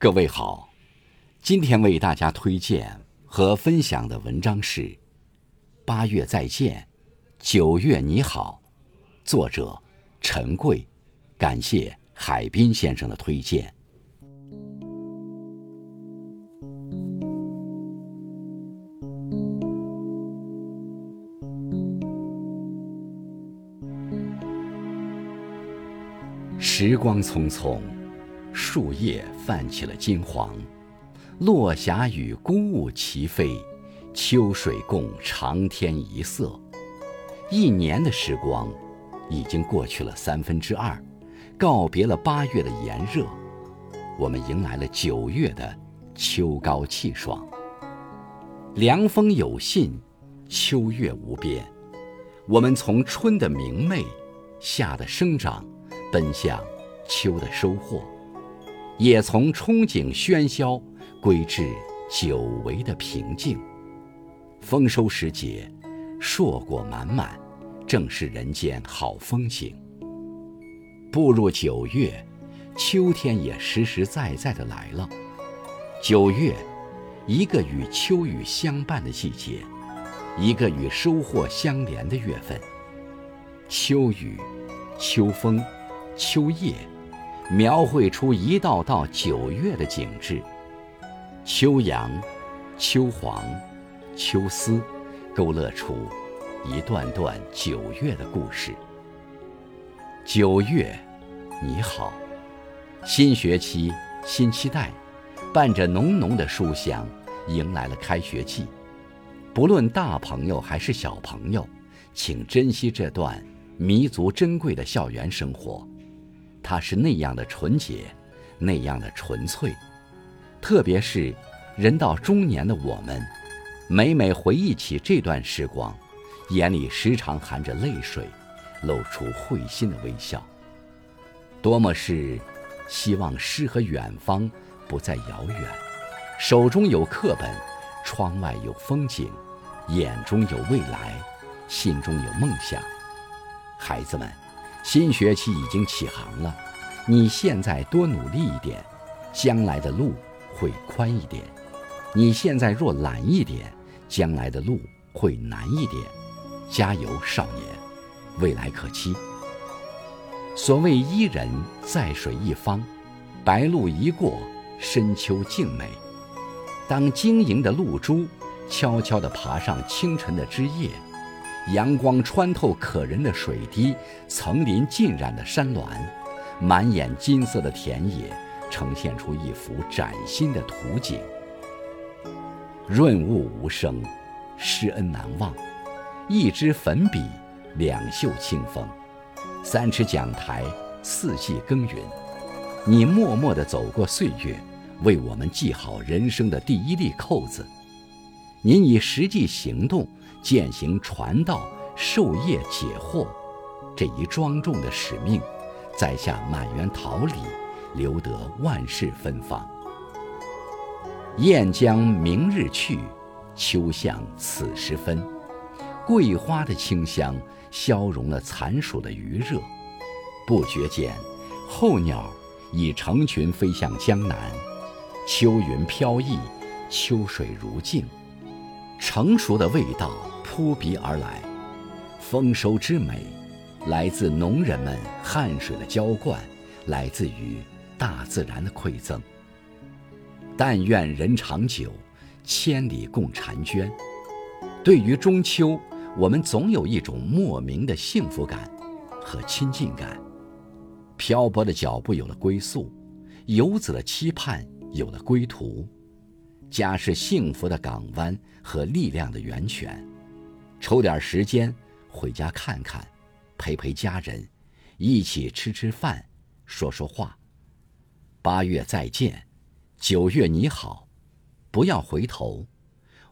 各位好，今天为大家推荐和分享的文章是《八月再见，九月你好》，作者陈贵，感谢海滨先生的推荐。时光匆匆。树叶泛起了金黄，落霞与孤鹜齐飞，秋水共长天一色。一年的时光已经过去了三分之二，告别了八月的炎热，我们迎来了九月的秋高气爽。凉风有信，秋月无边。我们从春的明媚、夏的生长，奔向秋的收获。也从憧憬喧嚣归至久违的平静。丰收时节，硕果满满，正是人间好风景。步入九月，秋天也实实在在的来了。九月，一个与秋雨相伴的季节，一个与收获相连的月份。秋雨，秋风，秋叶。描绘出一道道九月的景致，秋阳、秋黄、秋思，勾勒出一段段九月的故事。九月，你好，新学期新期待，伴着浓浓的书香，迎来了开学季。不论大朋友还是小朋友，请珍惜这段弥足珍贵的校园生活。它是那样的纯洁，那样的纯粹，特别是人到中年的我们，每每回忆起这段时光，眼里时常含着泪水，露出会心的微笑。多么是希望诗和远方不再遥远，手中有课本，窗外有风景，眼中有未来，心中有梦想。孩子们。新学期已经起航了，你现在多努力一点，将来的路会宽一点；你现在若懒一点，将来的路会难一点。加油，少年，未来可期。所谓伊人在水一方，白露一过，深秋静美。当晶莹的露珠悄悄地爬上清晨的枝叶。阳光穿透可人的水滴，层林尽染的山峦，满眼金色的田野，呈现出一幅崭新的图景。润物无声，施恩难忘。一支粉笔，两袖清风，三尺讲台，四季耕耘。你默默地走过岁月，为我们系好人生的第一粒扣子。您以实际行动。践行传道授业解惑这一庄重的使命，在下满园桃李，留得万世芬芳。雁将明日去，秋向此时分。桂花的清香消融了残暑的余热，不觉间，候鸟已成群飞向江南。秋云飘逸，秋水如镜。成熟的味道扑鼻而来，丰收之美，来自农人们汗水的浇灌，来自于大自然的馈赠。但愿人长久，千里共婵娟。对于中秋，我们总有一种莫名的幸福感和亲近感。漂泊的脚步有了归宿，游子的期盼有了归途。家是幸福的港湾和力量的源泉，抽点时间回家看看，陪陪家人，一起吃吃饭，说说话。八月再见，九月你好，不要回头。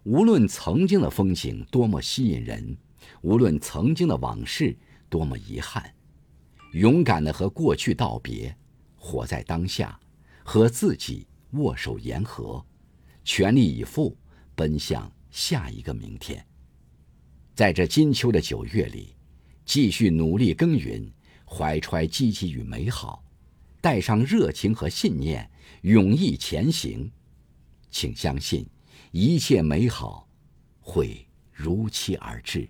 无论曾经的风景多么吸引人，无论曾经的往事多么遗憾，勇敢的和过去道别，活在当下，和自己握手言和。全力以赴，奔向下一个明天。在这金秋的九月里，继续努力耕耘，怀揣积极与美好，带上热情和信念，勇毅前行。请相信，一切美好会如期而至。